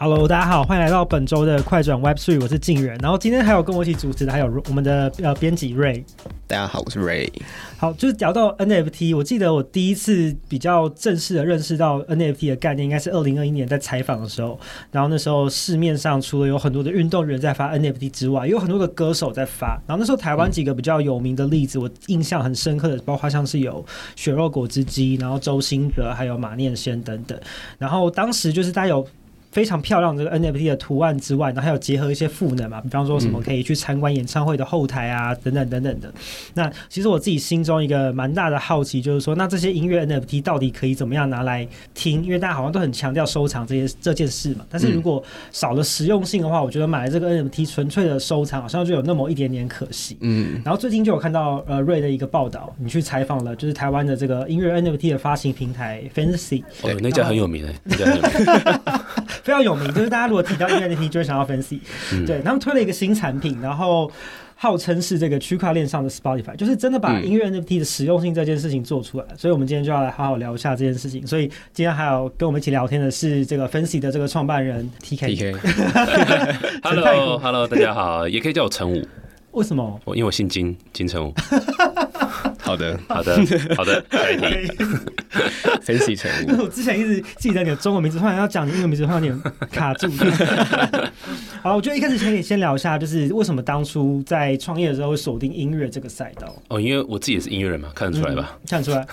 Hello，大家好，欢迎来到本周的快转 Web Three，我是静远。然后今天还有跟我一起主持的还有我们的呃编辑 Ray。大家好，我是 Ray。好，就是聊到 NFT，我记得我第一次比较正式的认识到 NFT 的概念，应该是二零二一年在采访的时候。然后那时候市面上除了有很多的运动员在发 NFT 之外，也有很多的歌手在发。然后那时候台湾几个比较有名的例子，我印象很深刻的，包括像是有血肉果汁机，然后周兴哲，还有马念先等等。然后当时就是大家有。非常漂亮这个 NFT 的图案之外，然后还有结合一些赋能嘛，比方说什么可以去参观演唱会的后台啊，等等等等的。那其实我自己心中一个蛮大的好奇，就是说，那这些音乐 NFT 到底可以怎么样拿来听？因为大家好像都很强调收藏这些这件事嘛。但是如果少了实用性的话，我觉得买了这个 NFT 纯粹的收藏，好像就有那么一点点可惜。嗯。然后最近就有看到呃瑞的一个报道，你去采访了就是台湾的这个音乐 NFT 的发行平台 Fancy。哦，那家很有名诶，那家很有名。非常有名，就是大家如果提到音乐 NFT，就会想到 Fancy。对，他们推了一个新产品，然后号称是这个区块链上的 Spotify，就是真的把音乐 NFT 的实用性这件事情做出来。所以，我们今天就要来好好聊一下这件事情。所以，今天还有跟我们一起聊天的是这个 Fancy 的这个创办人 TK。TK。Hello，Hello，大家好，也可以叫我陈武。为什么？我因为我姓金，金城武。好的，好的，好的，可以。分析成因为我之前一直记得你的中文名字，突然要讲你英文名字，突然有点卡住。好，我觉得一开始可以先聊一下，就是为什么当初在创业的时候会锁定音乐这个赛道？哦，因为我自己也是音乐人嘛，看得出来吧？嗯、看得出来，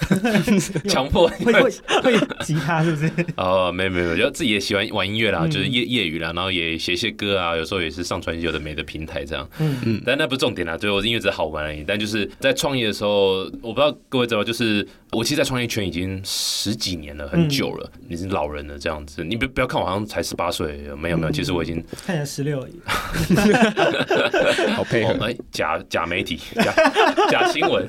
强迫 会会会吉他是不是？哦，没有没有，就自己也喜欢玩音乐啦，就是业业余啦，然后也写些歌啊，有时候也是上传有的没的平台这样。嗯嗯，但那不是重点啦，对我音乐只是好玩而已。但就是在创业的时候，我不知道各位知道，就是我其实，在创业圈已经十几年了，很久了，你是老人了这样子。你不不要看我好像才十八岁，没有没有，其实我已经看起来十六而已。好配合，哎，假假媒体，假 假新闻，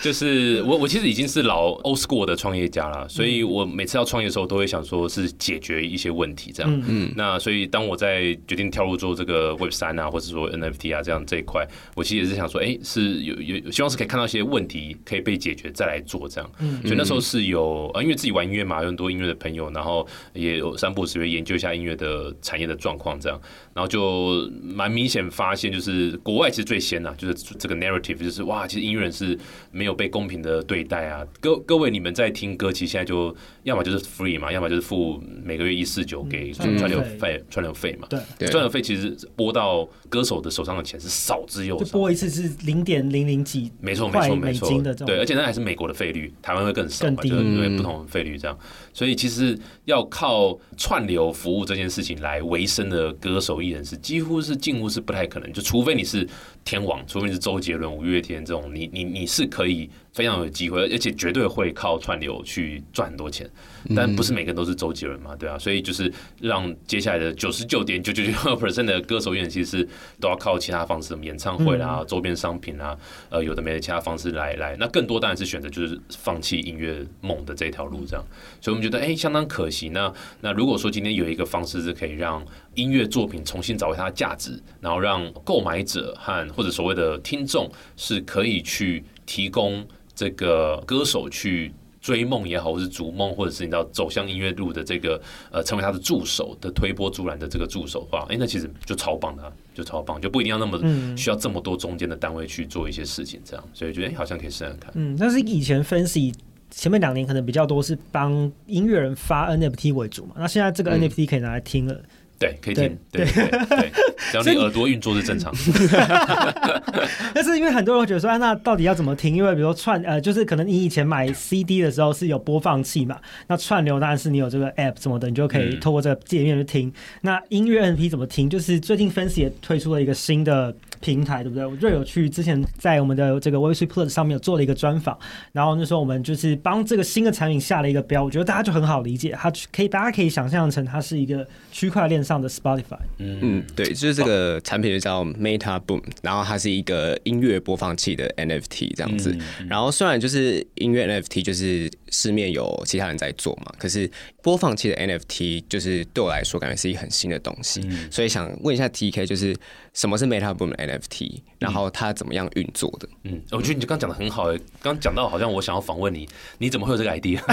就是我我其实已经是老 old school 的创业家了，所以我每次要创业的时候，都会想说是解决一些问题这样。嗯，那所以当我在决定跳入做这个 Web 三啊，或者说 NFT 啊这样这一块，我其实也是想说，哎，是有有希望是可以看到一些问题可以被解决再来做这样。嗯，所以那时候是有啊，因为自己玩音乐嘛，有很多音乐的朋友，然后也有三不五时研究一下音乐的产业的状况这样，然后就蛮明显发现，就是国外其实最先呐，就是这个 narrative，就是哇，其实音乐人是没有被公平的对待啊。各各位，你们在听歌，其实现在就要么就是 free 嘛，要么就是付每个月一四九给串流费，串流费嘛。对，串流费其实拨到歌手的手上的钱是少之又少，就拨一次是零点零零几，没错没错没错，对，而且那还是美国的费率，台湾会更少嘛，就是因为不同的费率这样。所以其实要靠串流服务这件事情来维生的歌手艺人是几乎是近乎是不太可能，就除非你是天王，除非你是周杰伦、五月天这种，你你你是可以。非常有机会，而且绝对会靠串流去赚很多钱，但不是每个人都是周杰伦嘛，对啊，所以就是让接下来的九十九点九九九 percent 的歌手艺人，其实都要靠其他方式，什么演唱会啦、周边商品啦，呃，有的没的其他方式来来，那更多当然是选择就是放弃音乐梦的这条路，这样，所以我们觉得哎、欸，相当可惜。那那如果说今天有一个方式是可以让音乐作品重新找回它的价值，然后让购买者和或者所谓的听众是可以去提供。这个歌手去追梦也好，或是逐梦，或者是你知道走向音乐路的这个呃，成为他的助手的推波助澜的这个助手的话，哎，那其实就超棒的，就超棒，就不一定要那么需要这么多中间的单位去做一些事情，这样，所以觉得哎，好像可以试试看。嗯，但是以前分析前面两年可能比较多是帮音乐人发 NFT 为主嘛，那现在这个 NFT 可以拿来听了。嗯对，可以听，对对对，只要你耳朵运作是正常。但是因为很多人会觉得说，啊，那到底要怎么听？因为比如说串，呃，就是可能你以前买 CD 的时候是有播放器嘛，那串流当然是你有这个 App 什么的，你就可以透过这个界面去听。嗯、那音乐 NFT 怎么听？就是最近 Fancy 也推出了一个新的平台，对不对？我最有去，之前在我们的这个 Web3 Plus 上面有做了一个专访，然后那时候我们就是帮这个新的产品下了一个标，我觉得大家就很好理解，它可以大家可以想象成它是一个区块链上的 Spotify。嗯，对，就是这个产品就叫 Meta Boom，然后它是一个音乐播放器的 NFT 这样子。然后虽然就是音乐 NFT 就是市面有其他人在做嘛，可是播放器的 NFT 就是对我来说感觉是一个很新的东西，嗯、所以想问一下 TK，就是什么是 MetaBoom NFT，然后它怎么样运作的？嗯，我觉得你刚讲的很好诶，刚讲到好像我想要访问你，你怎么会有这个 idea？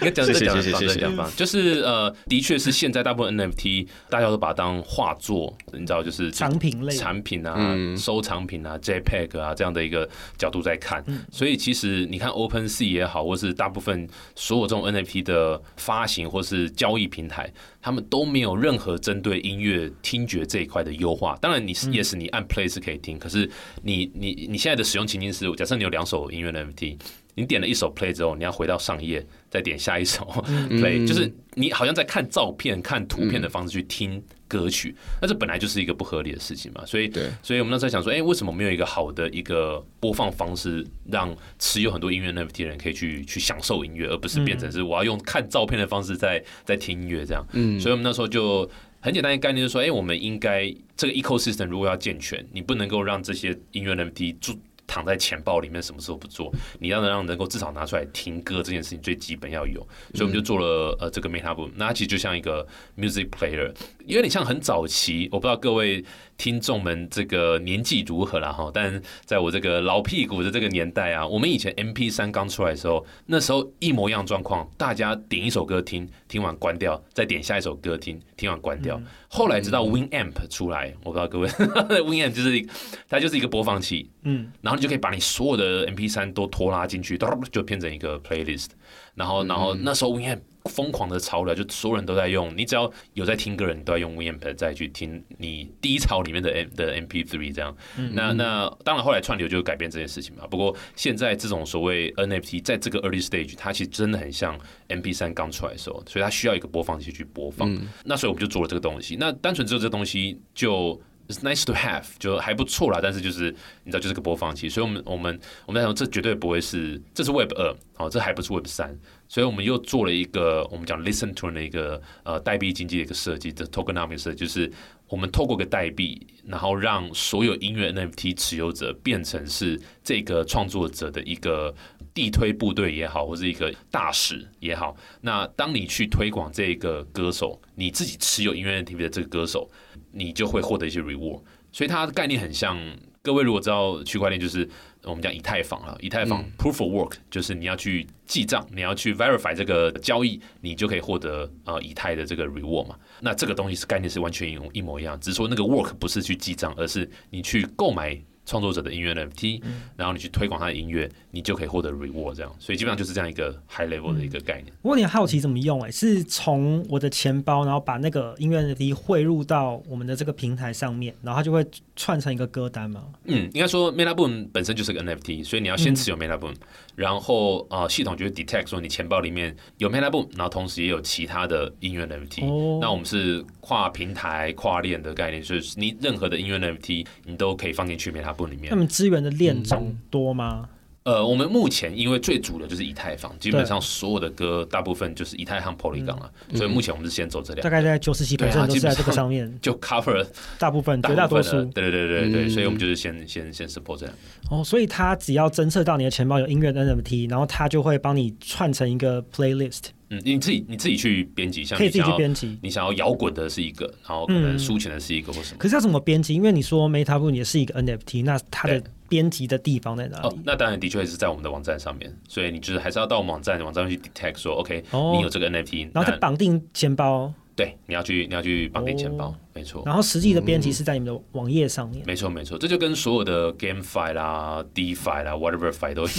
应该讲的讲的讲的讲吧，就是呃，的确是现在大部分 NFT 大家都把它当画作，你知道，就是产品类。产品啊、嗯、收藏品啊、JPEG 啊这样的一个角度在看，嗯、所以其实你看 OpenSea 也好，或是大部分所有这种 NFT 的发行或是交易平台，他们都没有任何针对音乐听觉这一块的优化。当然，你是也是你按 Play 是可以听，可是你你你现在的使用情境是，假设你有两首音乐的 NFT。你点了一首 play 之后，你要回到上一页，再点下一首 play，、嗯、就是你好像在看照片、看图片的方式去听歌曲，那、嗯、这本来就是一个不合理的事情嘛。所以，对所以我们那时候想说，哎、欸，为什么没有一个好的一个播放方式，让持有很多音乐 NFT 的人可以去去享受音乐，而不是变成是我要用看照片的方式在在听音乐这样。嗯，所以我们那时候就很简单的概念就是说，哎、欸，我们应该这个 ecosystem 如果要健全，你不能够让这些音乐 NFT 住。躺在钱包里面，什么事都不做，你要能让能够至少拿出来听歌这件事情最基本要有，所以我们就做了呃这个 MetaBoom，那它其实就像一个 music player，有点像很早期，我不知道各位。听众们，这个年纪如何了哈？但在我这个老屁股的这个年代啊，我们以前 M P 三刚出来的时候，那时候一模一样状况，大家点一首歌听，听完关掉，再点下一首歌听，听完关掉。嗯、后来直到 Winamp 出来，我不知道各位，Winamp 就是它就是一个播放器，嗯，然后你就可以把你所有的 M P 三都拖拉进去，就变成一个 playlist。然后，然后那时候 Winamp 疯狂的潮流，就所有人都在用。你只要有在听歌的人，都在用 Winamp 再去听你低潮里面的 M 的 MP3 这样。那那当然后来串流就改变这件事情嘛。不过现在这种所谓 NFT 在这个 early stage，它其实真的很像 MP3 刚出来的时候，所以它需要一个播放器去播放。嗯、那所以我们就做了这个东西。那单纯只有这个东西就。It's nice to have，就还不错啦，但是就是你知道，就是个播放器，所以我们我们我们在说，这绝对不会是，这是 Web 二，哦，这还不是 Web 三，所以我们又做了一个我们讲 Listen to 的一个呃代币经济的一个设计，这 Tokenomics 设计，就是我们透过个代币，然后让所有音乐 NFT 持有者变成是这个创作者的一个地推部队也好，或是一个大使也好，那当你去推广这个歌手，你自己持有音乐 NFT 的这个歌手。你就会获得一些 reward，所以它的概念很像。各位如果知道区块链，就是我们讲以太坊了。以太坊 proof of work 就是你要去记账，你要去 verify 这个交易，你就可以获得呃以太的这个 reward 嘛。那这个东西是概念是完全一一模一样，只是说那个 work 不是去记账，而是你去购买。创作者的音乐 NFT，然后你去推广他的音乐，你就可以获得 reward，这样，所以基本上就是这样一个 high level 的一个概念。我有点好奇怎么用、欸，哎，是从我的钱包，然后把那个音乐 NFT 汇入到我们的这个平台上面，然后它就会串成一个歌单吗？嗯，应该说 MetaBoom 本身就是个 NFT，所以你要先持有 MetaBoom，、嗯、然后啊、呃，系统就会 detect 说你钱包里面有 MetaBoom，然后同时也有其他的音乐 NFT。哦、那我们是跨平台、跨链的概念，就是你任何的音乐 NFT 你都可以放进去 MetaBoom。他们资源的链种多吗？呃，我们目前因为最主的就是以太坊，基本上所有的歌大部分就是以太和 Polygon 了，所以目前我们是先走这两，大概在九十七 percent 都是在这个上面，就 cover 大部分绝大多数。对对对对对，所以我们就是先先先 support 这样。哦，所以它只要侦测到你的钱包有音乐 NFT，然后它就会帮你串成一个 playlist。嗯，你自己你自己去编辑，像可以自己去编辑。你想要摇滚的是一个，然后可能抒情的是一个，或什么。可是要怎么编辑？因为你说 MetaBoom 也是一个 NFT，那它的编辑的地方在哪里？哦，那当然的确是在我们的网站上面，所以你就是还是要到网站，网站去 detect 说 OK，你有这个 NFT，然后再绑定钱包。对，你要去你要去绑定钱包，没错。然后实际的编辑是在你们的网页上面。没错没错，这就跟所有的 GameFi 啦、DeFi 啦、whatever-fi 都一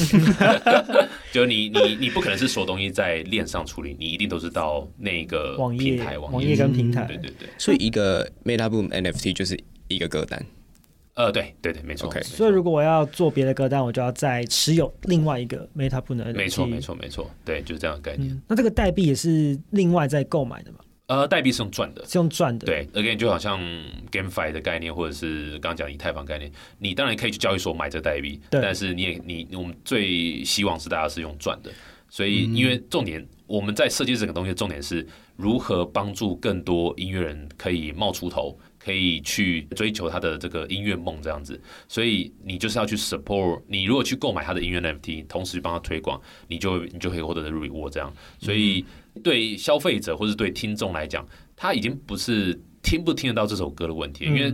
样，就你你你不可能是所有东西在链上处理，你一定都是到那个平台网页网页跟平台。对对对。所以一个 MetaBoom NFT 就是一个歌单。呃，对对对，没错。所以如果我要做别的歌单，我就要再持有另外一个 MetaBoom 的 NFT。没错没错没错，对，就是这样的概念。那这个代币也是另外再购买的吗？呃，代币是用赚的，是用赚的。对，again 就好像 GameFi 的概念，或者是刚刚讲以太坊概念，你当然可以去交易所买这个代币，但是你也你我们最希望是大家是用赚的。所以，因为重点、嗯、我们在设计这个东西的重点是如何帮助更多音乐人可以冒出头，可以去追求他的这个音乐梦这样子，所以你就是要去 support。你如果去购买他的音乐 NFT，同时帮他推广，你就你就可以获得的 reward 这样。所以对消费者或是对听众来讲，他已经不是听不听得到这首歌的问题，因为。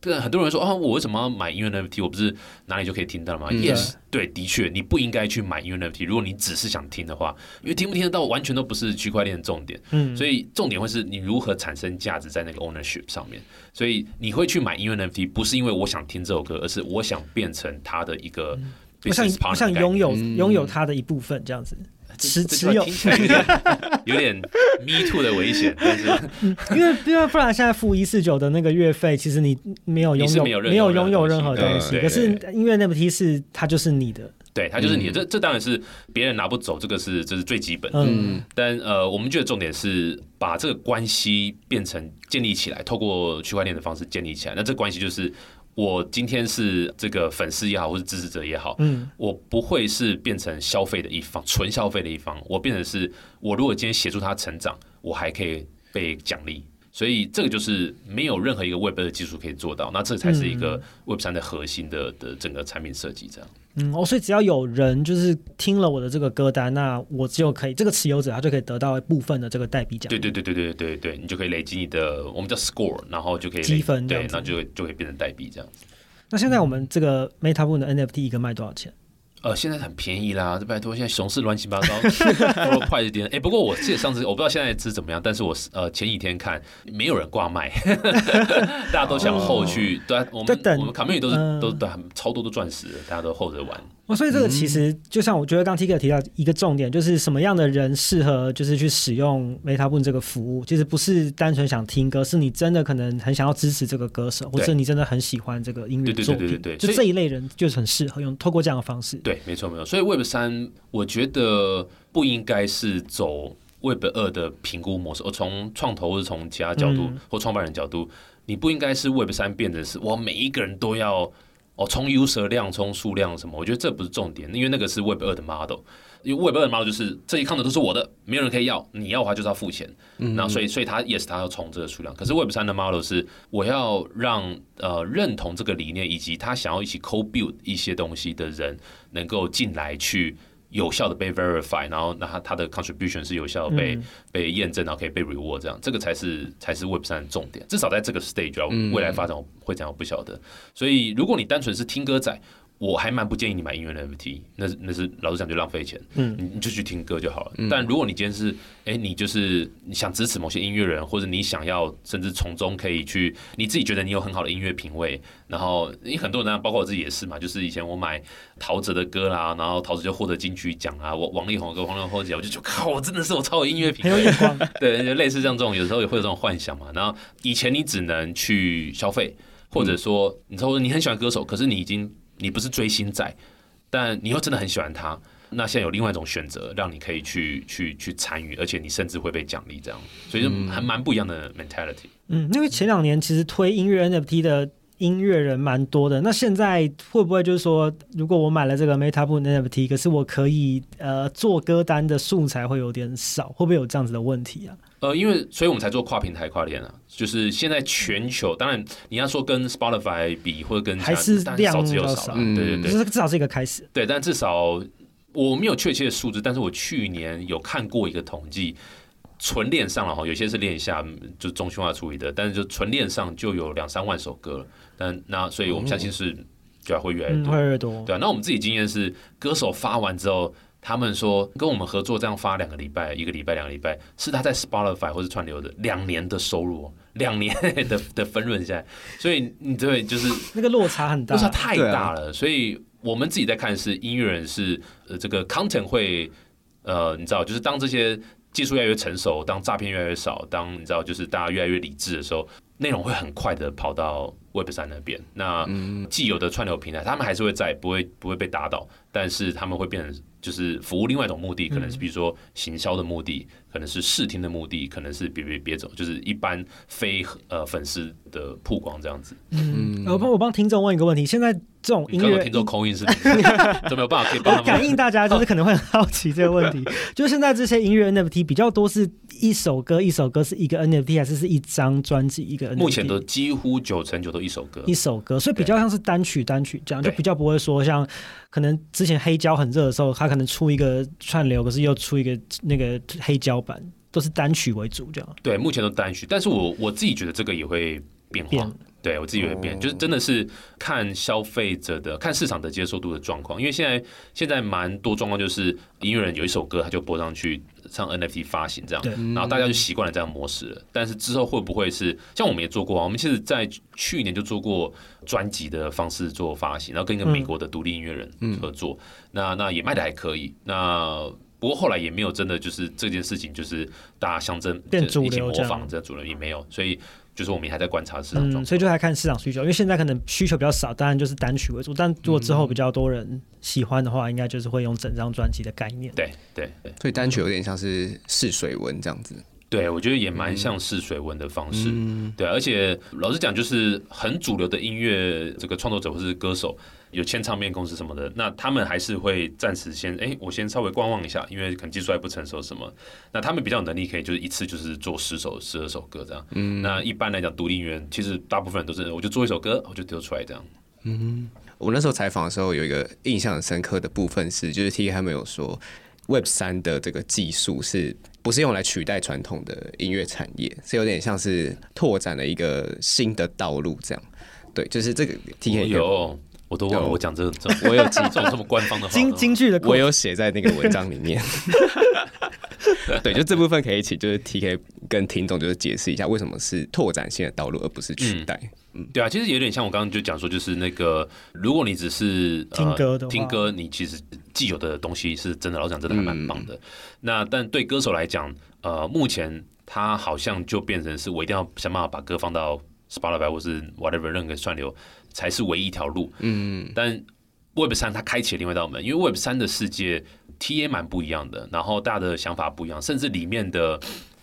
对，很多人说啊，我为什么要买音乐 NFT？我不是哪里就可以听到吗？嗯？Yes，对，的确，你不应该去买音乐 NFT。如果你只是想听的话，因为听不听得到完全都不是区块链的重点。嗯，所以重点会是你如何产生价值在那个 ownership 上面。所以你会去买音乐 NFT，不是因为我想听这首歌，而是我想变成它的一个，我想我想拥有拥有它的一部分这样子。持持有有点 me too 的危险，但是因为因为不然现在付一四九的那个月费，其实你没有拥有没有拥有任何东西，可是音乐 NFT 是它就是你的，对，它就是你的，这这当然是别人拿不走，这个是这是最基本的。嗯，但呃，我们觉得重点是把这个关系变成建立起来，透过区块链的方式建立起来，那这关系就是。我今天是这个粉丝也好，或是支持者也好，嗯，我不会是变成消费的一方，纯消费的一方，我变成是，我如果今天协助他成长，我还可以被奖励。所以这个就是没有任何一个 Web 的技术可以做到，那这才是一个 Web 三的核心的的整个产品设计这样。嗯，哦，所以只要有人就是听了我的这个歌单，那我就可以这个持有者他就可以得到一部分的这个代币奖。对对对对对对对，你就可以累积你的我们叫 Score，然后就可以积分，对，那就就可以变成代币这样。那现在我们这个 MetaBoom 的 NFT 一个卖多少钱？呃，现在很便宜啦，这拜托，现在熊市乱七八糟，多快一点。哎、欸，不过我记得上次我不知道现在是怎么样，但是我呃前几天看没有人挂卖，大家都想后去，对、啊，我们我们卡梅里都是、呃、都都很超多都钻石，大家都候着玩。哦，所以这个其实就像我觉得刚 T K 提到一个重点，就是什么样的人适合就是去使用 MetaBoom 这个服务，其实不是单纯想听歌，是你真的可能很想要支持这个歌手，或者你真的很喜欢这个音乐作品，对对对对对，就这一类人就是很适合用透过这样的方式。对，没错没错。所以 Web 三我觉得不应该是走 Web 二的评估模式，我从创投或者从其他角度、嗯、或创办人角度，你不应该是 Web 三变成是我每一个人都要。哦，充 user 量，充数量什么？我觉得这不是重点，因为那个是 Web 二的 model。因为 Web 二的 model 就是这些 content 都是我的，没有人可以要。你要的话就是要付钱。嗯，那所以，所以他 yes，他要充这个数量。可是 Web 三的 model 是我要让呃认同这个理念以及他想要一起 co-build 一些东西的人能够进来去。有效的被 verify，然后那它它的 contribution 是有效的被、嗯、被验证，然后可以被 reward，这样这个才是才是 Web 三的重点。至少在这个 stage，啊未来发展会怎样我不晓得。所以如果你单纯是听歌仔。我还蛮不建议你买音乐 NFT，那是那是老实讲就浪费钱，嗯，你就去听歌就好了。嗯、但如果你今天是，哎、欸，你就是你想支持某些音乐人，或者你想要甚至从中可以去，你自己觉得你有很好的音乐品味，然后你很多人，包括我自己也是嘛，就是以前我买陶喆的歌啦，然后陶喆就获得金曲奖啊，我王力宏的歌，王力宏获奖，我就觉得靠，我真的是我超有音乐品味，对，就类似像这种，有时候也会有这种幻想嘛。然后以前你只能去消费，或者说你说你很喜欢歌手，可是你已经。你不是追星仔，但你又真的很喜欢他，那现在有另外一种选择，让你可以去去去参与，而且你甚至会被奖励，这样，所以就还蛮不一样的 mentality。嗯，因为前两年其实推音乐 NFT 的音乐人蛮多的，那现在会不会就是说，如果我买了这个 MetaBoom NFT，可是我可以呃做歌单的素材会有点少，会不会有这样子的问题啊？呃，因为所以我们才做跨平台跨链啊，就是现在全球，当然你要说跟 Spotify 比或者跟还是量少之又少，嗯，对对对，就是至少是一个开始，对，但至少我没有确切的数字，但是我去年有看过一个统计，纯链上了哈，有些是链下就中心化处理的，但是就纯链上就有两三万首歌了，但那所以我们相信是就会越来越多，嗯、越来越多，对啊，那我们自己经验是歌手发完之后。他们说跟我们合作这样发两个礼拜，一个礼拜两个礼拜，是他在 Spotify 或是串流的两年的收入，两年 的的分润下来，所以你对就是那个落差很大，落差太大了。所以我们自己在看是音乐人是呃这个 content 会呃你知道就是当这些技术越来越成熟，当诈骗越来越少，当你知道就是大家越来越理智的时候，内容会很快的跑到 Web 三那边。那既有的串流平台他们还是会在不会不会被打倒，但是他们会变成。就是服务另外一种目的，可能是比如说行销的目的，可能是试听的目的，可能是别别别走，就是一般非呃粉丝的曝光这样子。嗯，我帮我帮听众问一个问题，现在。这种音乐听众口音是，都没有办法可以帮他们。感应大家就是可能会很好奇这个问题，就现在这些音乐 NFT 比较多是一首歌一首歌是一个 NFT 还是是一张专辑一个 NFT？目前都几乎九成九都一首歌一首歌，所以比较像是单曲单曲这样，就比较不会说像可能之前黑胶很热的时候，他可能出一个串流，可是又出一个那个黑胶版，都是单曲为主这样。对，目前都单曲，但是我我自己觉得这个也会变化。变对我自己也会变，就是真的是看消费者的、看市场的接受度的状况。因为现在现在蛮多状况，就是音乐人有一首歌，他就播上去上 NFT 发行这样，然后大家就习惯了这样模式了。但是之后会不会是像我们也做过啊？我们其实，在去年就做过专辑的方式做发行，然后跟一个美国的独立音乐人合作，那那也卖的还可以。那不过后来也没有真的就是这件事情，就是大家相争一起模仿这主流也没有，所以。就是我们还在观察市场状况，嗯，所以就还看市场需求，因为现在可能需求比较少，当然就是单曲为主。但如果之后比较多人喜欢的话，应该就是会用整张专辑的概念。对对对，所以单曲有点像是试水温这样子。对，我觉得也蛮像试水温的方式。嗯、对，而且老实讲，就是很主流的音乐这个创作者或是歌手。有签唱片公司什么的，那他们还是会暂时先，哎、欸，我先稍微观望一下，因为可能技术还不成熟什么。那他们比较有能力，可以就是一次就是做十首、十二首歌这样。嗯，那一般来讲，独立音乐其实大部分人都是，我就做一首歌，我就丢出来这样。嗯，我那时候采访的时候，有一个印象很深刻的部分是，就是 TK 他们有说，Web 三的这个技术是不是用来取代传统的音乐产业？是有点像是拓展了一个新的道路这样。对，就是这个 TK 有。我都忘了我讲这种，我有记这种这么官方的话，京京剧的，我有写在那个文章里面。对，就这部分可以一起，就是 TK 跟听众就是解释一下，为什么是拓展性的道路，而不是取代。嗯，嗯对啊，其实有点像我刚刚就讲说，就是那个，如果你只是、呃、听歌的听歌，你其实既有的东西是真的，老实讲真的还蛮棒的。嗯、那但对歌手来讲，呃，目前他好像就变成是我一定要想办法把歌放到 Spotify 或是 whatever 任何串流。才是唯一一条路。嗯，但 Web 三它开启了另外一道门，因为 Web 三的世界 TA 蛮不一样的，然后大家的想法不一样，甚至里面的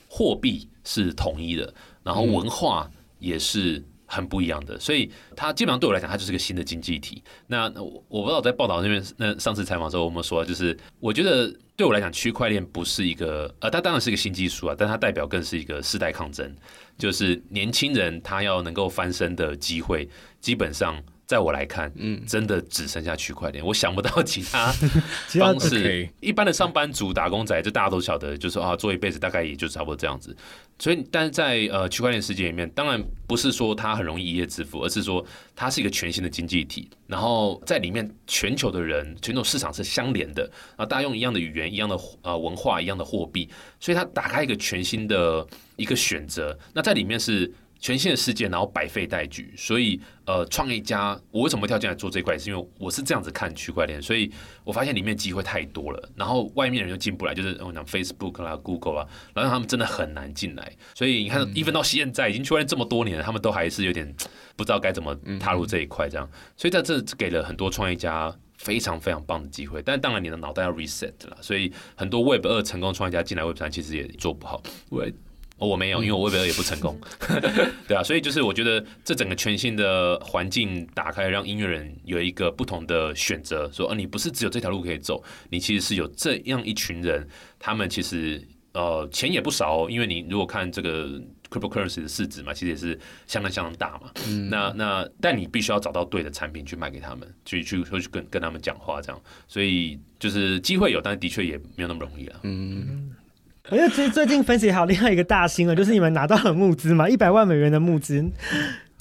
货币是统一的，然后文化也是很不一样的，所以它基本上对我来讲，它就是个新的经济体。那我我不知道在报道那边，那上次采访的时候我们说，就是我觉得对我来讲，区块链不是一个呃，它当然是一个新技术啊，但它代表更是一个世代抗争，就是年轻人他要能够翻身的机会。基本上，在我来看，嗯，真的只剩下区块链，我想不到其他 方式。一般的上班族、打工仔，这大家都晓得，就是啊，做一辈子大概也就差不多这样子。所以，但是在呃区块链世界里面，当然不是说它很容易一夜致富，而是说它是一个全新的经济体。然后在里面，全球的人、全球市场是相连的，啊大家用一样的语言、一样的呃文化、一样的货币，所以它打开一个全新的一个选择。那在里面是。全新的世界，然后百废待举，所以呃，创业家，我为什么会跳进来做这块？是因为我是这样子看区块链，所以我发现里面机会太多了，然后外面人又进不来，就是我讲 Facebook 啦、Google 啊，然后他们真的很难进来，所以你看，even 到现在已经区块链这么多年了，他们都还是有点不知道该怎么踏入这一块，这样，所以在这给了很多创业家非常非常棒的机会，但当然你的脑袋要 reset 了，所以很多 Web 二成功创业家进来 Web 三其实也做不好，喂。我没有，因为我 Web 二也不成功，对啊，所以就是我觉得这整个全新的环境打开，让音乐人有一个不同的选择，说，呃，你不是只有这条路可以走，你其实是有这样一群人，他们其实呃钱也不少哦，因为你如果看这个 cryptocurrency 的市值嘛，其实也是相当相当大嘛，嗯，那那但你必须要找到对的产品去卖给他们，去去去跟跟他们讲话这样，所以就是机会有，但是的确也没有那么容易了，嗯。因为其实最近分析还有另外一个大新闻，就是你们拿到了募资嘛，一百万美元的募资。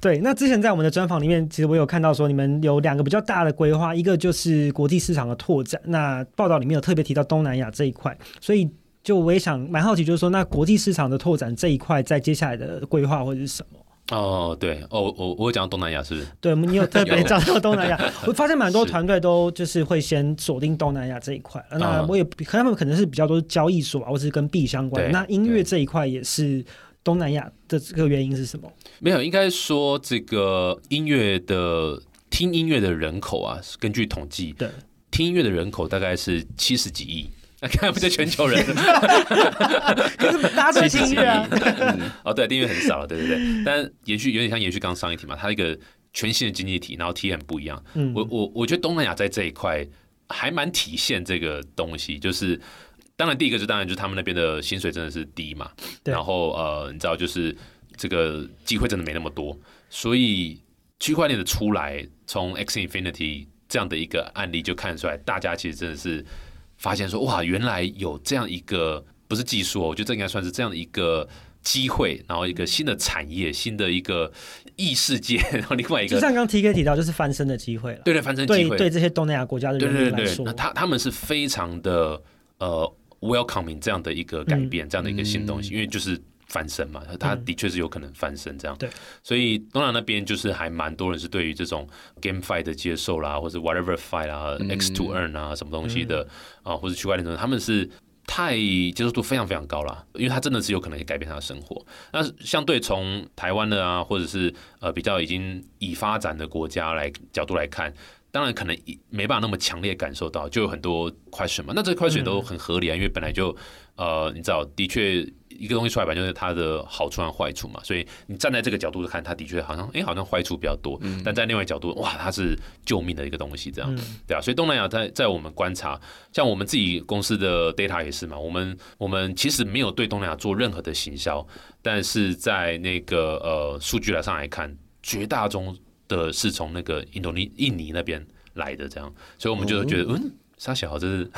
对，那之前在我们的专访里面，其实我有看到说你们有两个比较大的规划，一个就是国际市场的拓展。那报道里面有特别提到东南亚这一块，所以就我也想蛮好奇，就是说那国际市场的拓展这一块，在接下来的规划会是什么？哦，对，哦，我我讲到东南亚是不是？对，你有特别 讲到东南亚，我发现蛮多团队都就是会先锁定东南亚这一块。那我也可他们可能是比较多交易所，或者是跟币相关。那音乐这一块也是东南亚的这个原因是什么？没有，应该说这个音乐的听音乐的人口啊，根据统计，对，听音乐的人口大概是七十几亿。看不见全球人，可是大家都听音乐啊。哦，对，订阅很少了，对对对。但延续有点像延续刚上一题嘛，它一个全新的经济体，然后体验不一样。嗯，我我我觉得东南亚在这一块还蛮体现这个东西，就是当然第一个就当然就是他们那边的薪水真的是低嘛，然后呃，你知道就是这个机会真的没那么多，所以区块链的出来，从 Axie Infinity 这样的一个案例就看出来，大家其实真的是发现说，哇，原来有这样一个不是技术哦，我觉得这应该算是这样的一个机会，然后一个新的产业，新的一个异世界，然后另外一个，就像刚刚 TK 提到，就是翻身的机会了。对对，翻身机会，对对这些东南亚国家的人民来说，对对对对，那他他们是非常的呃 welcoming 这样的一个改变，嗯、这样的一个新东西，嗯、因为就是。翻身嘛，他的确是有可能翻身这样。对，所以东南那边就是还蛮多人是对于这种 game fight 的接受啦，或者 Whatever Fi 啦、嗯、X to Earn 啊，什么东西的啊，嗯、或者区块链的，他们是太接受度非常非常高了，因为他真的是有可能改变他的生活。那相对从台湾的啊，或者是呃比较已经已发展的国家来角度来看，当然可能没办法那么强烈感受到，就有很多 question 嘛。那这个 question 都很合理啊，嗯、因为本来就呃你知道，的确。一个东西出来吧，就是它的好处和坏处嘛。所以你站在这个角度看，它的确好像，哎，好像坏处比较多。嗯、但在另外一角度，哇，它是救命的一个东西，这样，嗯、对啊。所以东南亚在在我们观察，像我们自己公司的 data 也是嘛。我们我们其实没有对东南亚做任何的行销，但是在那个呃数据来上来看，绝大中的是从那个印度尼印尼那边来的，这样。所以我们就觉得，哦、嗯。沙小这是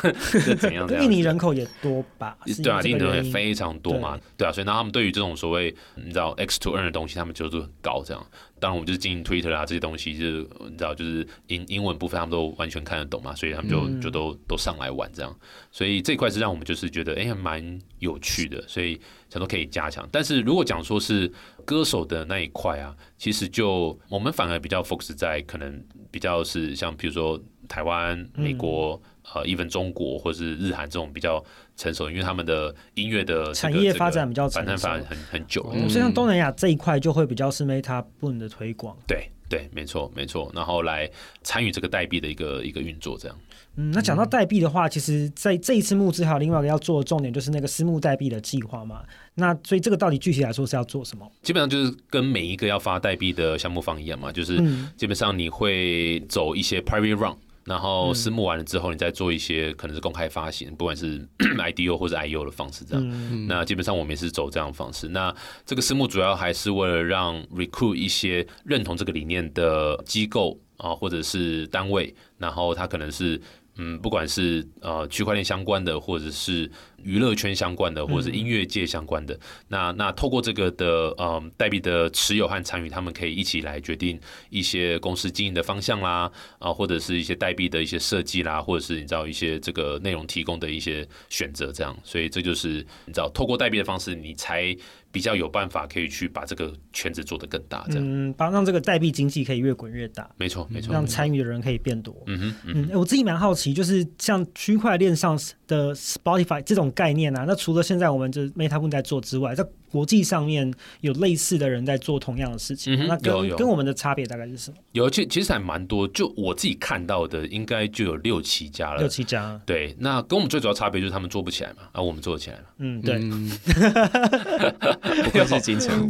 这怎样 的？印尼人口也多吧？对啊，印尼人也非常多嘛。对，对啊，所以那他们对于这种所谓你知道 X to Earn 的东西，他们接受度很高。这样，当然我们就是经营 Twitter 啊这些东西，就是你知道，就是英英文部分他们都完全看得懂嘛，所以他们就、嗯、就都都上来玩这样。所以这一块是让我们就是觉得哎，还蛮有趣的，所以想说可以加强。但是如果讲说是歌手的那一块啊，其实就我们反而比较 focus 在可能比较是像比如说台湾、美国。嗯呃，even 中国或是日韩这种比较成熟，因为他们的音乐的产业发展比较成熟，发展很很久。所以像东南亚这一块就会比较是 Meta Boost 的推广。对对，没错没错。然后来参与这个代币的一个一个运作，这样。嗯，那讲到代币的话，其实在这一次募资还有另外一个要做的重点，就是那个私募代币的计划嘛。那所以这个到底具体来说是要做什么？基本上就是跟每一个要发代币的项目方一样嘛，就是基本上你会走一些 private run。然后私募完了之后，你再做一些可能是公开发行，不管是 IDO 或者 IEO 的方式这样。嗯、那基本上我们也是走这样的方式。那这个私募主要还是为了让 recruit 一些认同这个理念的机构啊，或者是单位，然后它可能是。嗯，不管是呃区块链相关的，或者是娱乐圈相关的，或者是音乐界相关的，嗯、那那透过这个的呃代币的持有和参与，他们可以一起来决定一些公司经营的方向啦，啊、呃，或者是一些代币的一些设计啦，或者是你知道一些这个内容提供的一些选择，这样，所以这就是你知道透过代币的方式，你才。比较有办法可以去把这个圈子做得更大，这样，嗯，帮让这个代币经济可以越滚越大。没错，没错，让参与的人可以变多。嗯哼，嗯，嗯，我自己蛮好奇，就是像区块链上的 Spotify 这种概念啊，那除了现在我们这 MetaBoom 在做之外，在国际上面有类似的人在做同样的事情，嗯、那跟有有跟我们的差别大概是什么？有，其其实还蛮多，就我自己看到的，应该就有六七家了。六七家，对，那跟我们最主要差别就是他们做不起来嘛，而、啊、我们做起来了。嗯，对。嗯、不愧是金城，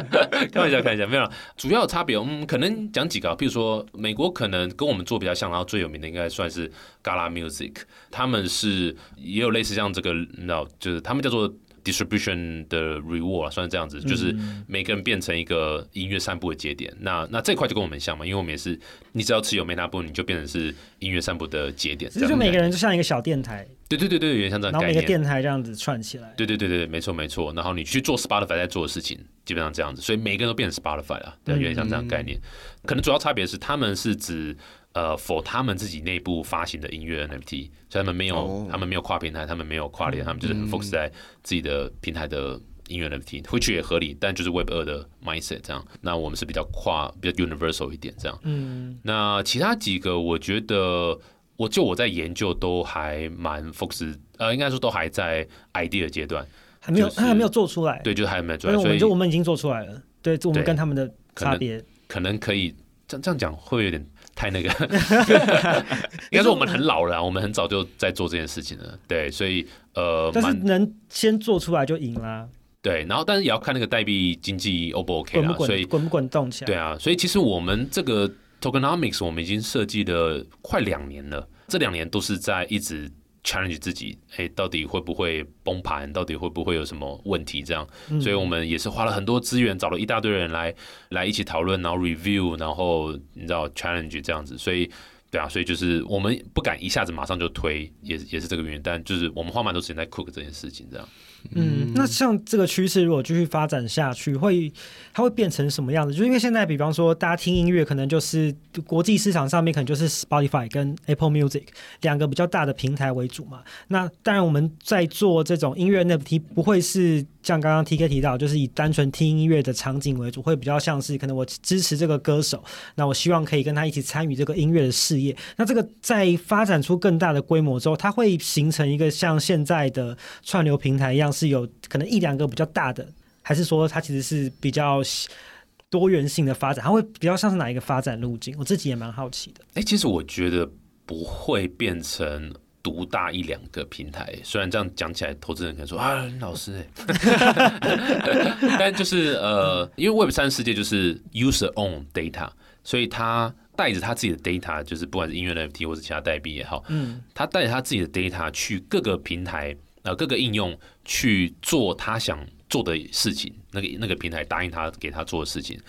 开玩笑，开玩笑，没有。主要的差别，嗯，可能讲几个，比如说美国可能跟我们做比较像，然后最有名的应该算是 Gala Music，他们是也有类似像这个，你知道，就是他们叫做。Distribution 的 reward 算是这样子，就是每个人变成一个音乐散步的节点。那那这块就跟我们像嘛，因为我们也是，你只要持有 MetaBoom，你就变成是音乐散步的节点。就每个人就像一个小电台。对对对对，有点像这样。然后每个电台这样子串起来。对对对对，没错没错。然后你去做 Spotify 在做的事情，基本上这样子，所以每个人都变成 Spotify 了，对，有点像这样概念。可能主要差别是他们是指。呃，for 他们自己内部发行的音乐 NFT，所以他们没有，oh. 他们没有跨平台，他们没有跨链，他们就是很 focus 在自己的平台的音乐 NFT，回去也合理，但就是 Web 二的 mindset 这样。那我们是比较跨，比较 universal 一点这样。嗯，那其他几个，我觉得，我就我在研究都还蛮 focus，呃，应该说都还在 idea 阶段，还没有，他还没有做出来。对，就是还没有做出来。所以就我们已经做出来了。对，就我们跟他们的差别，可能可以这样这样讲会有点。太那个，应该说我们很老了，我们很早就在做这件事情了。对，所以呃，但是能先做出来就赢啦。对，然后但是也要看那个代币经济 O 不 OK 啦，所以滚不滚动起来。对啊，所以其实我们这个 Tokenomics 我们已经设计了快两年了，这两年都是在一直。Challenge 自己，哎，到底会不会崩盘？到底会不会有什么问题？这样，嗯、所以我们也是花了很多资源，找了一大堆人来来一起讨论，然后 review，然后你知道 challenge 这样子。所以，对啊，所以就是我们不敢一下子马上就推，也也是这个原因。但就是我们花蛮多时间在 cook 这件事情，这样。嗯，那像这个趋势如果继续发展下去，会它会变成什么样子？就是因为现在，比方说大家听音乐，可能就是国际市场上面可能就是 Spotify 跟 Apple Music 两个比较大的平台为主嘛。那当然我们在做这种音乐 NFT，不会是像刚刚 TK 提到，就是以单纯听音乐的场景为主，会比较像是可能我支持这个歌手，那我希望可以跟他一起参与这个音乐的事业。那这个在发展出更大的规模之后，它会形成一个像现在的串流平台一样。是有可能一两个比较大的，还是说它其实是比较多元性的发展？它会比较像是哪一个发展路径？我自己也蛮好奇的。哎、欸，其实我觉得不会变成独大一两个平台。虽然这样讲起来，投资人可能说啊，老师哎，但就是呃，因为 Web 三世界就是 user own data，所以他带着他自己的 data，就是不管是音乐 NFT 或者其他代币也好，嗯，他带着他自己的 data 去各个平台。呃，各个应用去做他想做的事情，那个那个平台答应他给他做的事情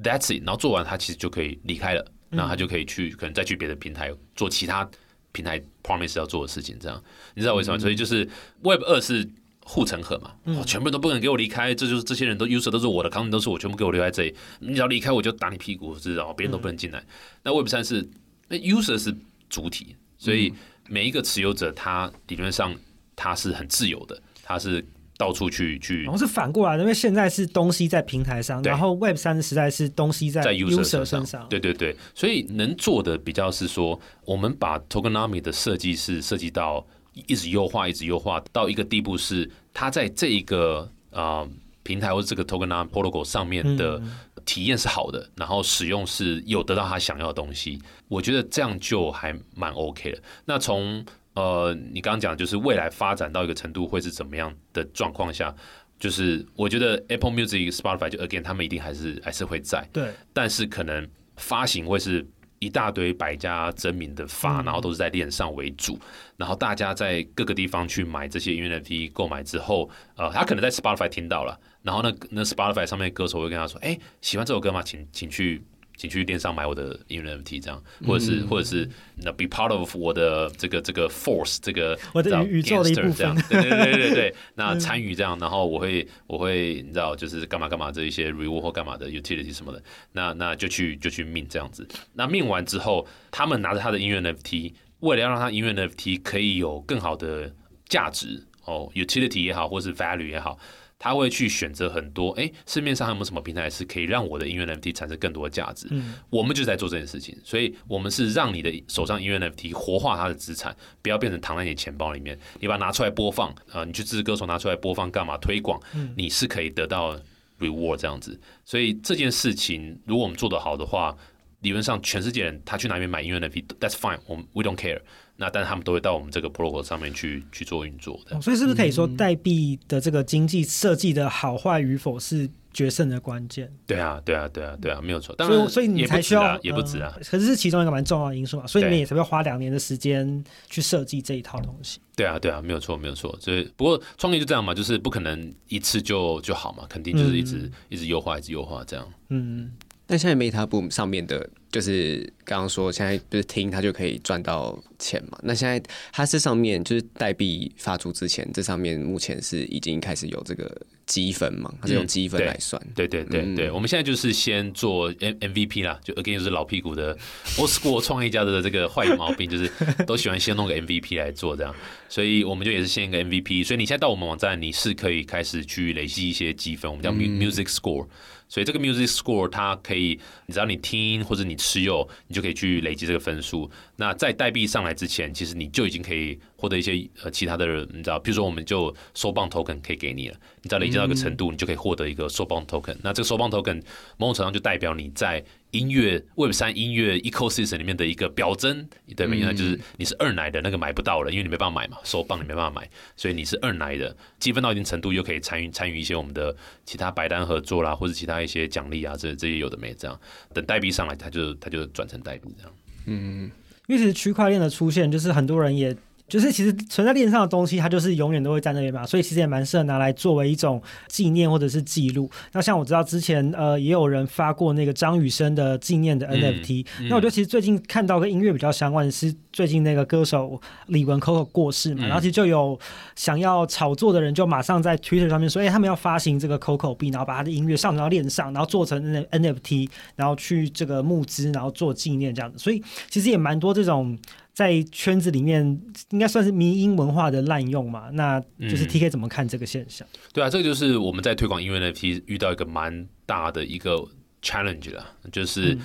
，That's it。然后做完，他其实就可以离开了，然后他就可以去可能再去别的平台做其他平台 promise 要做的事情。这样，你知道为什么？所以就是 Web 二是护城河嘛，哦，全部都不能给我离开，这就是这些人都 user 都是我的 content 都是我全部给我留在这里，你只要离开我就打你屁股，知道？别人都不能进来。那 Web 三是那 user 是主体，所以每一个持有者他理论上。他是很自由的，它是到处去去。然后是反过来的，因为现在是东西在平台上，然后 Web 三的时代是东西在 user 身上。对对对，所以能做的比较是说，我们把 Tokenomics 的设计是设计到一直优化，一直优化到一个地步，是它在这一个啊、呃、平台或者这个 Tokenomics Protocol 上面的体验是好的，然后使用是有得到他想要的东西。我觉得这样就还蛮 OK 的。那从呃，你刚刚讲就是未来发展到一个程度会是怎么样的状况下？就是我觉得 Apple Music、Spotify 就 again 他们一定还是还是会在，对。但是可能发行会是一大堆百家争鸣的发，嗯、然后都是在链上为主，然后大家在各个地方去买这些 NFT 购买之后，呃，他可能在 Spotify 听到了，然后那那 Spotify 上面歌手会跟他说：“哎，喜欢这首歌吗？请请去。”请去电商买我的 NFT，这样，或者是，嗯、或者是那 be part of 我的这个这个 force，这个我的宇宙的一部分，这样，对对对对对，那参与这样，然后我会我会你知道，就是干嘛干嘛这一些 reward 或干嘛的 utility 什么的，那那就去就去 mint 这样子，那 mint 完之后，他们拿着他的音乐 NFT，为了要让他音乐 NFT 可以有更好的价值哦，utility 也好，或是 value 也好。他会去选择很多，哎，市面上还有没有什么平台是可以让我的音乐 NFT 产生更多的价值？嗯，我们就在做这件事情，所以我们是让你的手上音乐 NFT 活化它的资产，不要变成躺在你钱包里面。你把它拿出来播放，啊、呃，你去支持歌手拿出来播放干嘛？推广，你是可以得到 reward 这样子。所以这件事情，如果我们做得好的话，理论上全世界人他去哪边买音乐 NFT，that's fine，我们 we don't care。那但是他们都会到我们这个 protocol 上面去去做运作的，所以是不是可以说代币的这个经济设计的好坏与否是决胜的关键？对啊，对啊，对啊，对啊，没有错。当然，所以你才需要也不止啊，可是是其中一个蛮重要的因素嘛，所以你们也才会花两年的时间去设计这一套东西。对啊，对啊，没有错，没有错。所以不过创业就这样嘛，就是不可能一次就就好嘛，肯定就是一直、嗯、一直优化，一直优化这样。嗯。但现在 Meta Boom 上面的，就是刚刚说，现在不是听它就可以赚到钱嘛？那现在它这上面就是代币发出之前，这上面目前是已经开始有这个积分嘛？它是用积分来算？嗯、对对对对，我们现在就是先做 M MVP 啦，就 again 就是老屁股的 old school 创业家的这个坏毛病，就是都喜欢先弄个 MVP 来做这样，所以我们就也是先一个 MVP。所以你现在到我们网站，你是可以开始去累积一些积分，我们叫 Music Score。嗯所以这个 music score 它可以，你只要你听或者你持有，你就可以去累积这个分数。那在代币上来之前，其实你就已经可以获得一些呃其他的人，你知道，比如说我们就收棒 token 可以给你了。你只要累积到一个程度，你就可以获得一个收棒 token。那这个收棒 token 某种程度上就代表你在音乐 Web 三音乐 ecosystem 里面的一个表征，对吧？因为就是你是二奶的那个买不到了，因为你没办法买嘛，手棒你没办法买，所以你是二奶的，积分到一定程度又可以参与参与一些我们的其他白单合作啦，或者其他一些奖励啊，这这些有的没这样。等代币上来，它就它就转成代币这样。嗯，因为其实区块链的出现，就是很多人也。就是其实存在链上的东西，它就是永远都会在那边嘛，所以其实也蛮适合拿来作为一种纪念或者是记录。那像我知道之前呃也有人发过那个张雨生的纪念的 NFT，嗯嗯。那我觉得其实最近看到跟音乐比较相关的是最近那个歌手李玟 Coco 过世嘛，嗯，然后其实就有想要炒作的人就马上在 Twitter 上面说，哎，他们要发行这个 Coco 币，然后把他的音乐上传到链上，然后做成 NFT，然后去这个募资，然后做纪念这样子。所以其实也蛮多这种。在圈子里面，应该算是迷音文化的滥用嘛？那就是 TK 怎么看这个现象？嗯、对啊，这个就是我们在推广音乐 NFT 遇到一个蛮大的一个 challenge 了，就是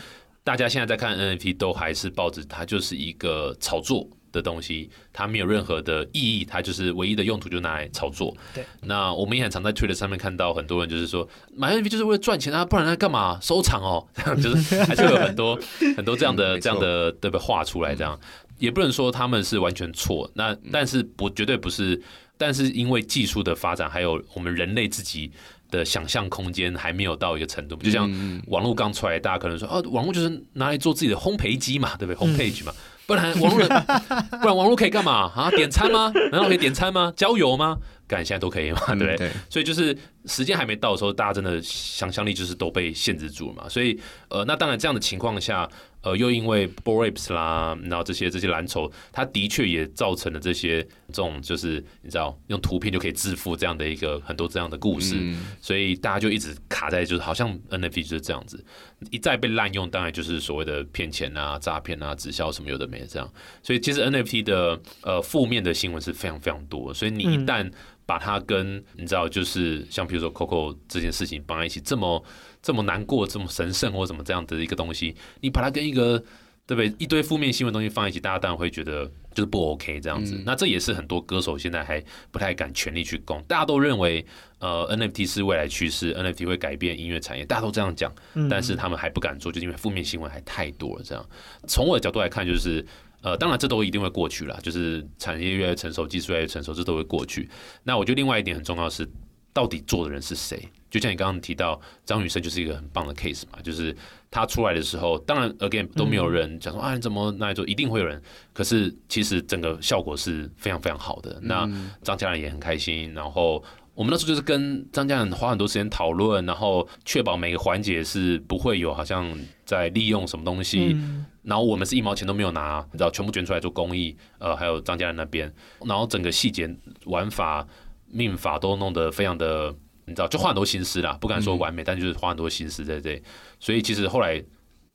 大家现在在看 NFT 都还是抱着它就是一个炒作的东西，它没有任何的意义，它就是唯一的用途就拿来炒作。对，那我们也很常在 Twitter 上面看到很多人就是说买 NFT 就是为了赚钱啊，不然他干嘛收藏哦？这样就是还是有很多 很多这样的这样的对不对画出来这样。也不能说他们是完全错，那但是不绝对不是，但是因为技术的发展，还有我们人类自己的想象空间还没有到一个程度，就像网络刚出来，大家可能说啊，网络就是拿来做自己的烘焙机嘛，对不对？Homepage 嘛，不然网络，不然网络可以干嘛啊？点餐吗？难道可以点餐吗？郊游吗？干现在都可以嘛，对不对？对，所以就是时间还没到的时候，大家真的想象力就是都被限制住了嘛。所以呃，那当然这样的情况下。呃，又因为 Apes 啦，然后这些这些蓝筹，它的确也造成了这些这种就是你知道用图片就可以致富这样的一个很多这样的故事，嗯，所以大家就一直卡在就是好像 NFT 就是这样子，一再被滥用，当然就是所谓的骗钱啊、诈骗啊、直销什么有的没的这样，所以其实 NFT 的呃负面的新闻是非常非常多，所以你一旦把它跟你知道就是像比如说 Coco 这件事情绑在一起这么。这么难过，这么神圣或什么这样的一个东西，你把它跟一个对不对一堆负面新闻东西放一起，大家当然会觉得就是不 OK 这样子。嗯、那这也是很多歌手现在还不太敢全力去攻。大家都认为呃 NFT 是未来趋势，NFT 会改变音乐产业，大家都这样讲，但是他们还不敢做，就是因为负面新闻还太多了。这样，从我的角度来看，就是呃，当然这都一定会过去了，就是产业越来越成熟，技术越来越成熟，这都会过去。那我觉得另外一点很重要的是。到底做的人是谁？就像你刚刚提到张雨生就是一个很棒的 case 嘛，就是他出来的时候，当然 again 都没有人讲说啊，你怎么那来做，一定会有人。可是其实整个效果是非常非常好的。那张家人也很开心，然后我们那时候就是跟张家人花很多时间讨论，然后确保每个环节是不会有好像在利用什么东西。然后我们是一毛钱都没有拿，你知道全部捐出来做公益。呃，还有张家人那边，然后整个细节玩法。命法都弄得非常的，你知道，就花很多心思啦，不敢说完美，嗯、但就是花很多心思在这，所以其实后来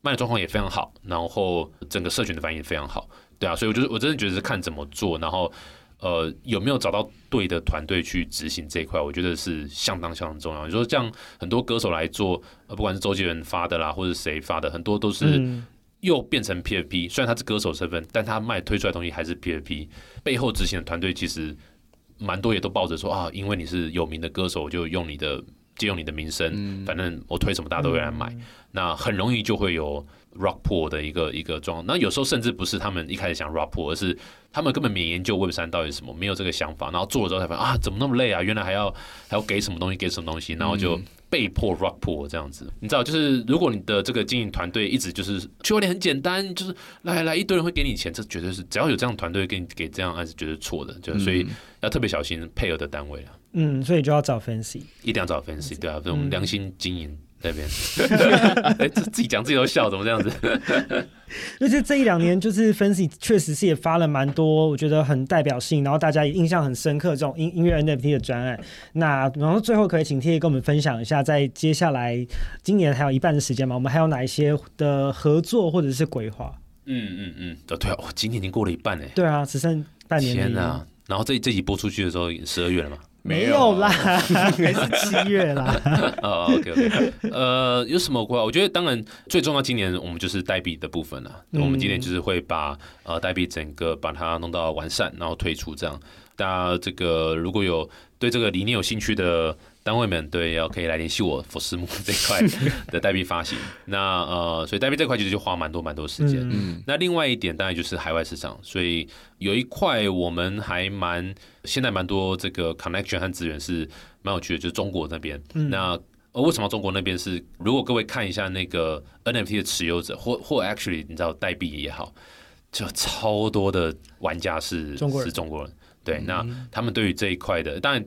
卖的状况也非常好，然后整个社群的反应也非常好，对啊，所以我就是我真的觉得是看怎么做，然后呃有没有找到对的团队去执行这一块，我觉得是相当相当重要。你说像很多歌手来做，呃，不管是周杰伦发的啦，或者谁发的，很多都是又变成 PFP，虽然他是歌手身份，但他卖推出来的东西还是 PFP，背后执行的团队其实。蛮多也都抱着说啊，因为你是有名的歌手，就用你的借用你的名声，嗯，反正我推什么大家都会来买，嗯，那很容易就会有 rug pull 的一个一个状况。那有时候甚至不是他们一开始想 rock pool，而是他们根本没研究 Web 三到底是什么，没有这个想法，然后做了之后才发现啊，怎么那么累啊？原来还要还要给什么东西，给什么东西，然后就。嗯被迫 rock pool 这样子，你知道，就是如果你的这个经营团队一直就是区块链很简单，就是来来一堆人会给你钱，这绝对是只要有这样团队给你给这样案子，绝对是错的，就所以要特别小心配合的单位啊。嗯，所以就要找 Fancy，一定要找 Fancy，对啊，这种良心经营。这边，哎，自自己讲自己都笑，怎么这样子？就是这一两年，就是 Fancy 确实是也发了蛮多，我觉得很代表性，然后大家也印象很深刻这种音音乐 NFT 的专案。那然后最后可以请 TK 跟我们分享一下，在接下来今年还有一半的时间嘛，我们还有哪一些的合作或者是规划？嗯嗯嗯，对对啊，今年已经过了一半哎，对啊，只剩半年。天哪！然后这这集播出去的时候，十二月了嘛？没有啦，还是七月啦。哦，OK OK，呃，有什么规划？我觉得当然最重要，今年我们就是代币的部分了。我们今年就是会把呃代币整个把它弄到完善，然后推出这样。大家这个如果有对这个理念有兴趣的单位们对要可以来联系我，福斯木这块 的代币发行。那呃，所以代币这块其实就花蛮多蛮多时间。嗯，那另外一点当然就是海外市场，所以有一块我们还蛮现在蛮多这个 connection 和资源是蛮有趣的，就是中国那边。嗯、那呃，为什么中国那边是？如果各位看一下那个 NFT 的持有者，或或 actually 你知道代币也好，就超多的玩家是中国人，是中国人。对，嗯、那他们对于这一块的，当然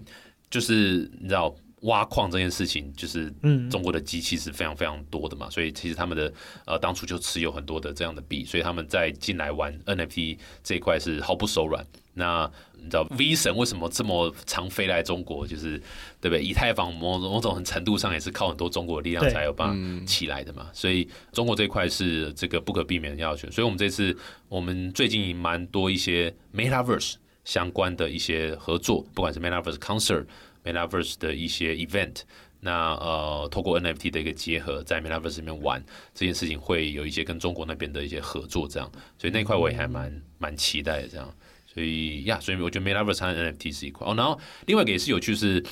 就是你知道。挖矿这件事情，就是中国的机器是非常非常多的嘛，所以其实他们的呃当初就持有很多的这样的币，所以他们在进来玩 NFT 这一块是毫不手软。那你知道 V 神为什么这么常飞来中国？就是对不对？以太坊某某种程度上也是靠很多中国的力量才有办法起来的嘛。所以中国这一块是这个不可避免的要求。所以我们这次我们最近蛮多一些 Metaverse 相关的一些合作，不管是 Metaverse Concert。Metaverse 的一些 event，那呃，透过 NFT 的一个结合，在 Metaverse 里面玩这件事情，会有一些跟中国那边的一些合作，这样，所以那块我也还蛮蛮期待的，这样，所以呀，所以我觉得 Metaverse 和 NFT 是一块。哦，然后另外一个也是有趣是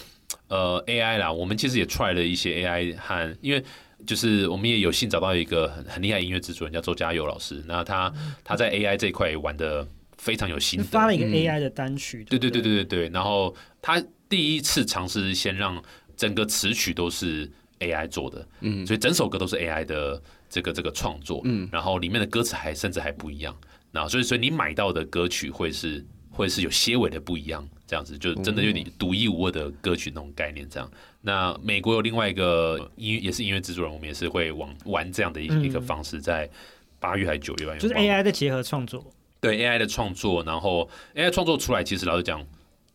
呃 AI 啦，我们其实也 try 了一些 AI 和，因为就是我们也有幸找到一个很很厉害音乐制作人叫周家佑老师，那他他在 AI 这一块也玩的非常有心得，发了一个 AI 的单曲，对对对对对对，然后他。第一次尝试先让整个词曲都是 AI 做的，嗯，所以整首歌都是 AI 的这个这个创作，嗯，然后里面的歌词还甚至还不一样，那所以所以你买到的歌曲会是会是有些微的不一样，这样子就真的有点独一无二的歌曲那种概念，这样。那美国有另外一个音乐也是音乐制作人，我们也是会往玩这样的一一个方式，在八月还是九月，就是 AI 的结合创作，对 AI 的创作，然后 AI 创作出来，其实老实讲。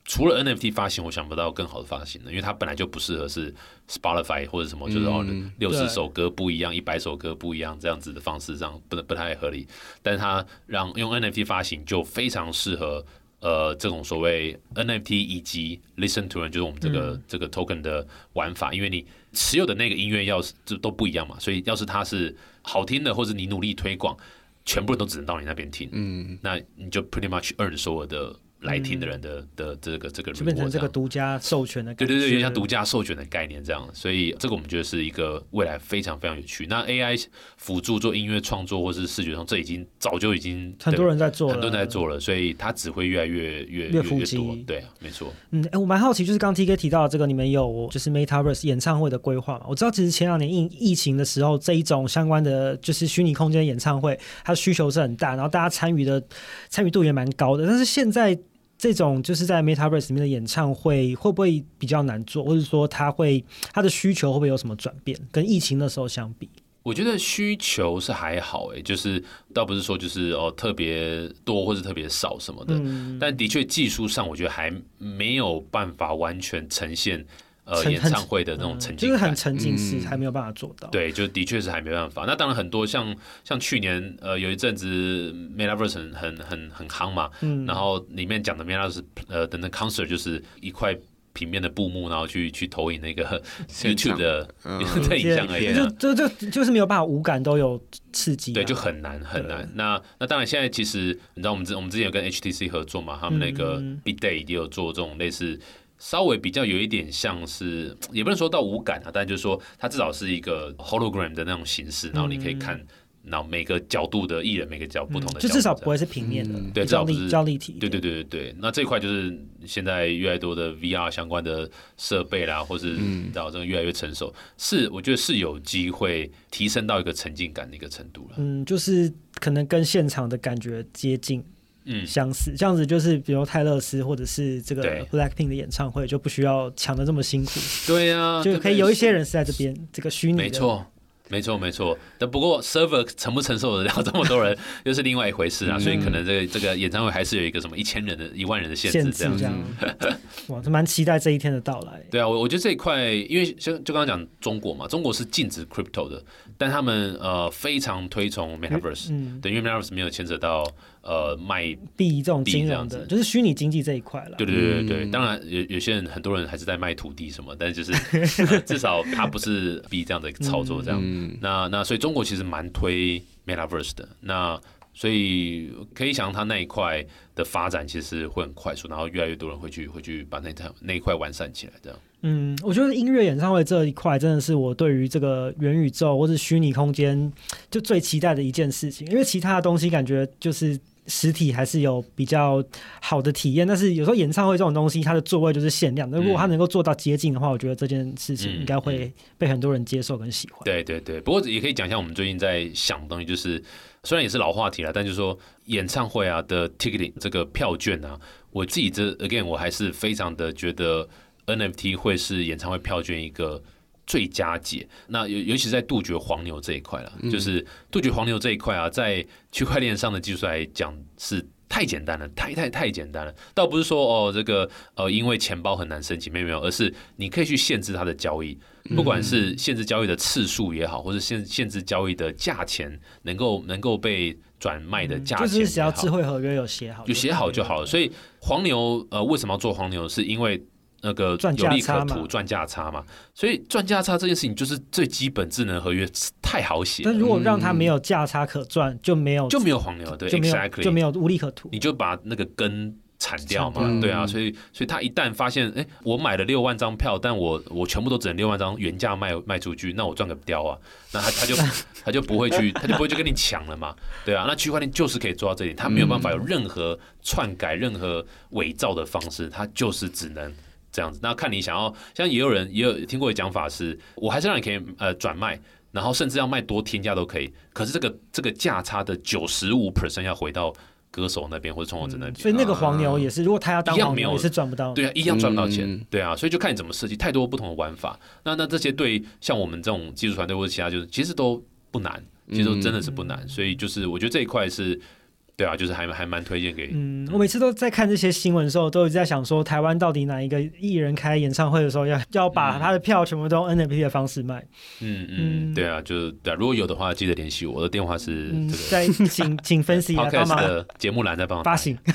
除了 NFT 发行，我想不到更好的发行了，因为它本来就不适合是 Spotify 或者什么，就是哦六十首歌不一样，一百首歌不一样这样子的方式，这样不不太合理。但是它让用 NFT 发行就非常适合呃这种所谓 NFT 以及 Listen to 就是我们这个、嗯、这个 Token 的玩法，因为你持有的那个音乐要是就都不一样嘛，所以要是它是好听的，或者你努力推广，全部人都只能到你那边听，嗯，那你就 pretty much earn 所有的。来听的人的的这个这个，就变成这个独家授权的，对对对，像独家授权的概念这样，所以这个我们觉得是一个未来非常非常有趣。那 AI 辅助做音乐创作或是视觉上，这已经早就已经很多人在做了，很多人在做了，所以它只会越来越越越越多。对啊，没错。嗯，哎，我蛮好奇，就是刚 TK 提到的这个，你们有就是 Metaverse 演唱会的规划嘛？我知道其实前两年疫疫情的时候，这一种相关的就是虚拟空间演唱会，它的需求是很大，然后大家参与的参与度也蛮高的，但是现在。这种就是在 Metaverse 里面的演唱会会不会比较难做，或者说它会它的需求会不会有什么转变？跟疫情的时候相比，我觉得需求是还好诶，就是倒不是说就是哦特别多或者特别少什么的，嗯、但的确技术上我觉得还没有办法完全呈现。呃，演唱会的那种沉浸、嗯，就是很沉浸式，还没有办法做到。嗯、对，就的确是还没办法。那当然很多像像去年呃有一阵子 Metaverse 很很很夯嘛，嗯，然后里面讲的 Metaverse 呃的那 concert 就是一块平面的布幕，然后去去投影那个 YouTube 的 的影像而已。就就就就是没有办法无感都有刺激、啊，对，就很难很难。那那当然现在其实你知道我们之我们之前有跟 HTC 合作嘛，他们那个 Big Day 也有做这种类似。稍微比较有一点像是，也不能说到无感啊，但就是说它至少是一个 hologram 的那种形式，然后你可以看，然后每个角度的艺人，每个角不同的角度，就至少不会是平面的，对，至少不是比较立体，对对对对对。那这块就是现在越来越多的 VR 相关的设备啦，或是到这个越来越成熟，是我觉得是有机会提升到一个沉浸感的一个程度了。嗯，就是可能跟现场的感觉接近。嗯，相似这样子就是，比如泰勒斯或者是这个 Blackpink 的演唱会，就不需要抢的这么辛苦。对呀、啊，就可以有一些人是在这边这个虚拟。没错。没错，没错。但不过，server 承不承受得了这么多人，又是另外一回事啊。嗯、所以，可能这个这个演唱会还是有一个什么一千人的、一万人的限制这样子。样 哇，蛮期待这一天的到来。对啊，我我觉得这一块，因为就就刚刚讲中国嘛，中国是禁止 crypto 的，但他们呃非常推崇 metaverse，嗯，对，因为 metaverse 没有牵扯到呃卖币这种金融的，就是虚拟经济这一块了。对对对对对，当然有有些人很多人还是在卖土地什么，但是就是、呃、至少它不是币这样的一个操作这样。嗯嗯、那那所以中国其实蛮推 Metaverse 的，那所以可以想象他那一块的发展其实会很快速，然后越来越多人会去会去把那套那一块完善起来，这样。嗯，我觉得音乐演唱会这一块真的是我对于这个元宇宙或者虚拟空间就最期待的一件事情，因为其他的东西感觉就是。实体还是有比较好的体验，但是有时候演唱会这种东西，它的座位就是限量的。如果它能够做到接近的话，我觉得这件事情应该会被很多人接受跟喜欢。对对对，不过也可以讲一下我们最近在想的东西，就是虽然也是老话题了，但就是说演唱会啊的 ticketing 这个票券啊，我自己这 again 我还是非常的觉得 NFT 会是演唱会票券一个。最佳解，那尤尤其是在杜绝黄牛这一块了，嗯、就是杜绝黄牛这一块啊，在区块链上的技术来讲是太简单了，太太太简单了。倒不是说哦，这个呃，因为钱包很难申请，没有没有，而是你可以去限制它的交易，不管是限制交易的次数也好，或者限限制交易的价钱，能够能够被转卖的价钱，就是只要智慧合约有写好，有写好就好了。所以黄牛呃，为什么要做黄牛？是因为。那个有利可图赚价差嘛，所以赚价差这件事情就是最基本智能合约太好写。但如果让它没有价差可赚，就没有就没有黄牛，对，exactly 就没有无利可图。你就把那个根铲掉嘛，对啊，所以所以他一旦发现，哎，我买了六万张票，但我我全部都只能六万张原价卖卖出去，那我赚个雕啊，那他他就 他就不会去，他就不会去跟你抢了嘛，对啊，那区块链就是可以做到这里，他没有办法有任何篡改、任何伪造的方式，他就是只能。这样子，那看你想要，像也有人也有听过的讲法是，我还是让你可以呃转卖，然后甚至要卖多天价都可以，可是这个这个价差的九十五 percent 要回到歌手那边或者创作者那边，所以那个黄牛也是，如果他要当黄牛也是赚不到，对啊，一样赚不到钱，对啊，所以就看你怎么设计，太多不同的玩法，那那这些对像我们这种技术团队或者其他，就是其实都不难，其实真的是不难，所以就是我觉得这一块是。对啊，就是还还蛮推荐给。嗯，我每次都在看这些新闻的时候，都一直在想说，台湾到底哪一个艺人开演唱会的时候要，要要把他的票全部都用 NFT 的方式卖？嗯嗯，对啊，就是对啊，如果有的话，记得联系我，我的电话是这个。请请分析一下，帮忙的节目栏在帮我发行。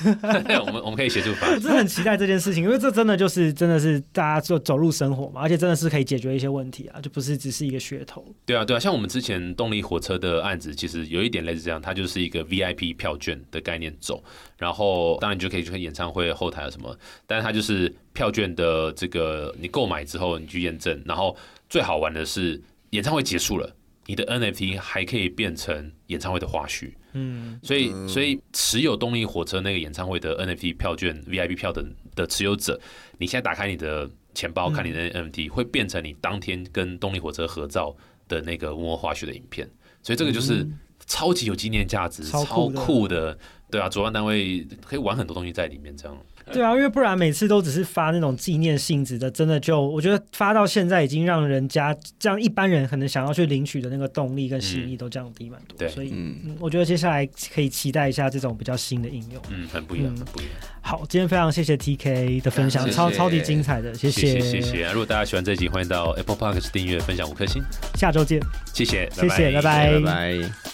我们我们可以协助发行。我真的很期待这件事情，因为这真的就是真的是大家就走入生活嘛，而且真的是可以解决一些问题啊，就不是只是一个噱头。对啊对啊，像我们之前动力火车的案子，其实有一点类似这样，它就是一个 VIP 票券的概念走。然后当然你就可以去看演唱会后台啊什么，但是它就是票券的这个，你购买之后你去验证，然后最好玩的是演唱会结束了，你的 NFT 还可以变成演唱会的花絮。嗯，所以所以持有动力火车那个演唱会的 NFT 票券 VIP 票的的持有者，你现在打开你的钱包看你的 NFT，会变成你当天跟动力火车合照的那个幕后花絮的影片，所以这个就是超级有纪念价值，超酷的。对啊，主办单位可以玩很多东西在里面，这样。对啊，因为不然每次都只是发那种纪念性质的，真的就我觉得发到现在已经让人家这样一般人可能想要去领取的那个动力跟吸引力都降低蛮多。对，所以嗯，我觉得接下来可以期待一下这种比较新的应用。嗯，很不一样，很不一样。好，今天非常谢谢 TK 的分享，超超级精彩的，谢谢谢谢。如果大家喜欢这集，欢迎到 Apple Podcast 订阅、分享五颗星。下周见，谢谢，谢谢，拜拜，拜拜。